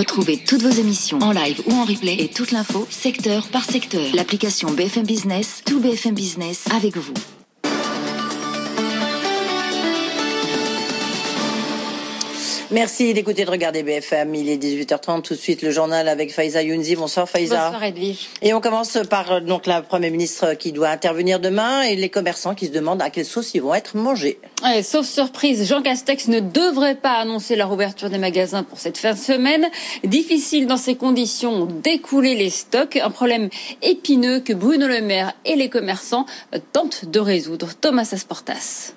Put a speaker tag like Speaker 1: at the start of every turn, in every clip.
Speaker 1: Retrouvez toutes vos émissions en live ou en replay et toute l'info secteur par secteur. L'application BFM Business, tout BFM Business avec vous.
Speaker 2: Merci d'écouter de regarder BFM. Il est 18h30. Tout de suite, le journal avec Faiza Younzi. Bonsoir Faiza.
Speaker 3: Bonsoir Edwige.
Speaker 2: Et on commence par euh, donc la Première ministre qui doit intervenir demain et les commerçants qui se demandent à quelle sauce ils vont être mangés.
Speaker 3: sauf surprise, Jean Castex ne devrait pas annoncer la rouverture des magasins pour cette fin de semaine. Difficile dans ces conditions d'écouler les stocks. Un problème épineux que Bruno Le Maire et les commerçants tentent de résoudre. Thomas Asportas.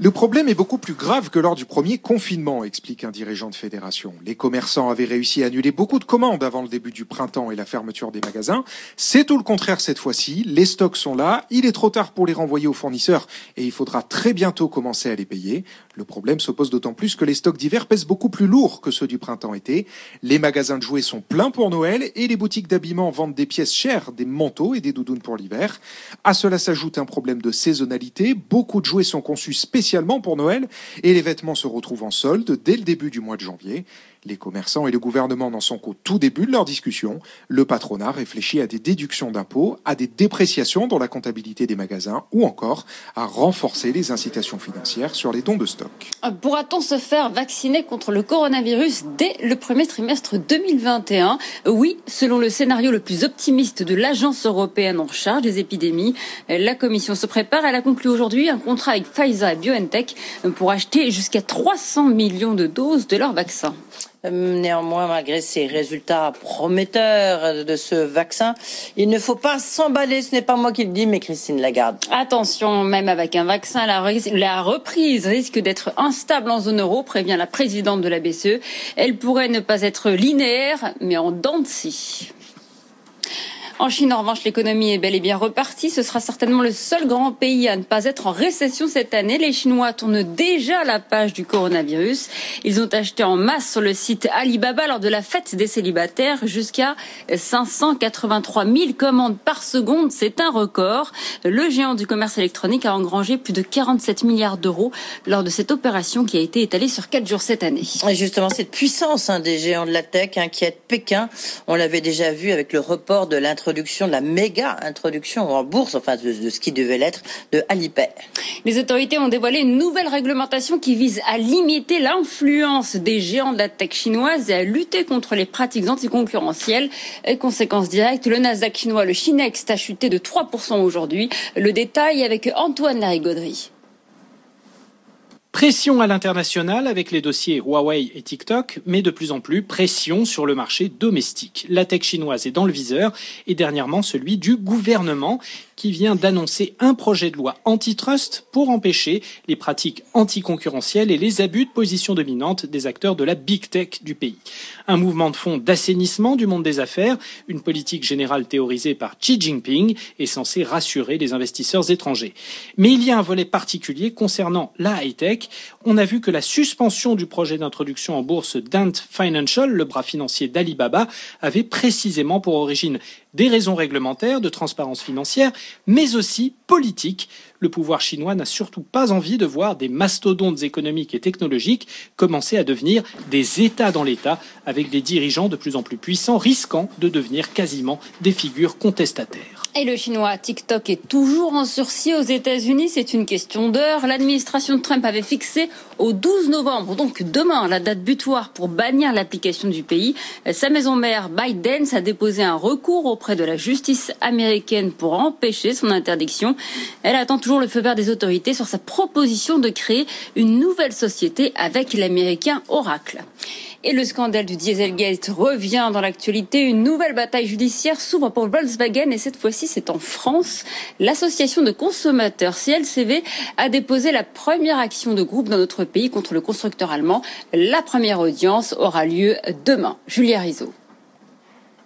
Speaker 4: Le problème est beaucoup plus grave que lors du premier confinement, explique un dirigeant de fédération. Les commerçants avaient réussi à annuler beaucoup de commandes avant le début du printemps et la fermeture des magasins. C'est tout le contraire cette fois-ci. Les stocks sont là, il est trop tard pour les renvoyer aux fournisseurs et il faudra très bientôt commencer à les payer. Le problème se pose d'autant plus que les stocks d'hiver pèsent beaucoup plus lourd que ceux du printemps-été. Les magasins de jouets sont pleins pour Noël et les boutiques d'habillement vendent des pièces chères, des manteaux et des doudounes pour l'hiver. À cela s'ajoute un problème de saisonnalité. Beaucoup de jouets sont conçus spécialement pour Noël et les vêtements se retrouvent en solde dès le début du mois de janvier. Les commerçants et le gouvernement n'en sont qu'au tout début de leur discussion. Le patronat réfléchit à des déductions d'impôts, à des dépréciations dans la comptabilité des magasins ou encore à renforcer les incitations financières sur les dons de stock.
Speaker 3: Pourra-t-on se faire vacciner contre le coronavirus dès le premier trimestre 2021 Oui, selon le scénario le plus optimiste de l'Agence européenne en charge des épidémies. La Commission se prépare. Elle a conclu aujourd'hui un contrat avec Pfizer et BioNTech pour acheter jusqu'à 300 millions de doses de leur vaccin.
Speaker 2: Néanmoins, malgré ces résultats prometteurs de ce vaccin, il ne faut pas s'emballer. Ce n'est pas moi qui le dis, mais Christine Lagarde.
Speaker 3: Attention, même avec un vaccin, la, reprise risque d'être instable en zone euro, prévient la présidente de la BCE. Elle pourrait ne pas être linéaire, mais en dents de scie. En Chine, en revanche, l'économie est bel et bien repartie. Ce sera certainement le seul grand pays à ne pas être en récession cette année. Les Chinois tournent déjà la page du coronavirus. Ils ont acheté en masse sur le site Alibaba lors de la fête des célibataires jusqu'à 583 000 commandes par seconde. C'est un record. Le géant du commerce électronique a engrangé plus de 47 milliards d'euros lors de cette opération qui a été étalée sur quatre jours cette année.
Speaker 2: Et justement, cette puissance hein, des géants de la tech inquiète Pékin. On l'avait déjà vu avec le report de l'introduction de la méga introduction en bourse, enfin de, ce qui devait l'être, de Alipay.
Speaker 3: Les autorités ont dévoilé une nouvelle réglementation qui vise à limiter l'influence des géants de la tech chinoise et à lutter contre les pratiques anticoncurrentielles. Et conséquence directe, le Nasdaq chinois, le Chinex, a chuté de 3% aujourd'hui. Le détail avec Antoine Larigauderie.
Speaker 5: Pression à l'international avec les dossiers Huawei et TikTok, mais de plus en plus pression sur le marché domestique. La tech chinoise est dans le viseur et dernièrement celui du gouvernement qui vient d'annoncer un projet de loi antitrust pour empêcher les pratiques anticoncurrentielles et les abus de position dominante des acteurs de la big tech du pays. Un mouvement de fond d'assainissement du monde des affaires, une politique générale théorisée par Xi Jinping est censée rassurer les investisseurs étrangers. Mais il y a un volet particulier concernant la On a vu que la suspension du projet d'introduction en bourse d'Ant Financial, le bras financier d'Alibaba, avait précisément pour origine des raisons réglementaires, de transparence financière, mais aussi politiques. Le pouvoir chinois n'a surtout pas envie de voir des mastodontes économiques et technologiques commencer à devenir des États dans l'État, avec des dirigeants de plus en plus puissants, risquant de devenir quasiment des figures contestataires.
Speaker 3: Et le chinois TikTok est toujours en sursis aux États-Unis. C'est une question d'heure. L'administration de Trump avait fixé au 12 novembre, donc demain, la date butoir pour bannir l'application du pays. Sa maison mère, Biden, a déposé un recours auprès de la justice américaine pour empêcher son interdiction. Elle attend toujours le feu vert des autorités sur sa proposition de créer une nouvelle société avec l'américain Oracle. Et le scandale du Dieselgate revient dans l'actualité. Une nouvelle bataille judiciaire s'ouvre pour Volkswagen et cette fois-ci c'est en France. L'association de consommateurs CLCV a déposé la première action de groupe dans notre pays contre le constructeur allemand. La première audience aura lieu demain. Julia Rizzo.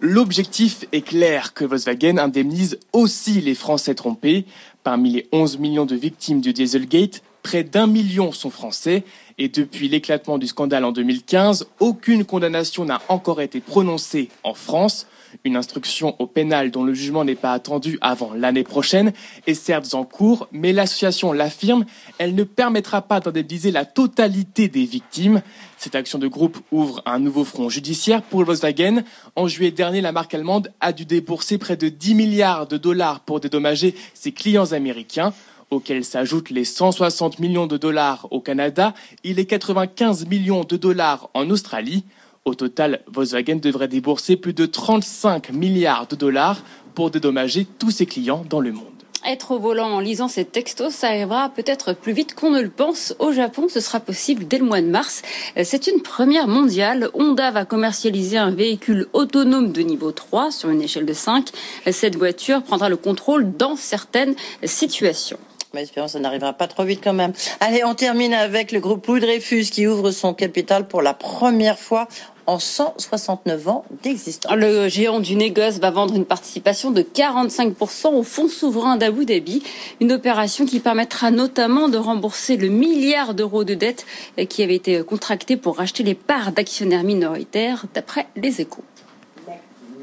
Speaker 6: L'objectif est clair que Volkswagen indemnise aussi les Français trompés. Parmi les 11 millions de victimes du Dieselgate, près d'un million sont français Et depuis l'éclatement du scandale en 2015, aucune condamnation n'a encore été prononcée en France. Une instruction au pénal dont le jugement n'est pas attendu avant l'année prochaine est certes en cours, mais l'association l'affirme, elle ne permettra pas d'indemniser la totalité des victimes. Cette action de groupe ouvre un nouveau front judiciaire pour Volkswagen. En juillet dernier, la marque allemande a dû débourser près de 10 milliards de dollars pour dédommager ses clients américains auxquels s'ajoutent les 160 millions de dollars au Canada et les 95 millions de dollars en Australie. Au total, Volkswagen devrait débourser plus de 35 milliards de dollars pour dédommager tous ses clients dans le monde.
Speaker 3: Être au volant en lisant ces textos, ça arrivera peut-être plus vite qu'on ne le pense. Au Japon, ce sera possible dès le mois de mars. C'est une première mondiale. Honda va commercialiser un véhicule autonome de niveau 3 sur une échelle de 5. Cette voiture prendra le contrôle dans certaines situations.
Speaker 2: Mais espérons que ça n'arrivera pas trop vite quand même. Allez, on termine avec le groupe Louis Dreyfus qui ouvre son capital pour la première fois en 169 ans d'existence.
Speaker 3: Le géant du négoce va vendre une participation de 45% au fonds souverain d'Abu Dhabi, une opération qui permettra notamment de rembourser le milliard d'euros de dettes qui avait été contracté pour racheter les parts d'actionnaires minoritaires, d'après les échos.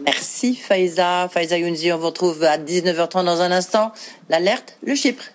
Speaker 2: Merci Faiza. Faiza Younzi, on vous retrouve à 19h30 dans un instant. L'alerte, le Chypre.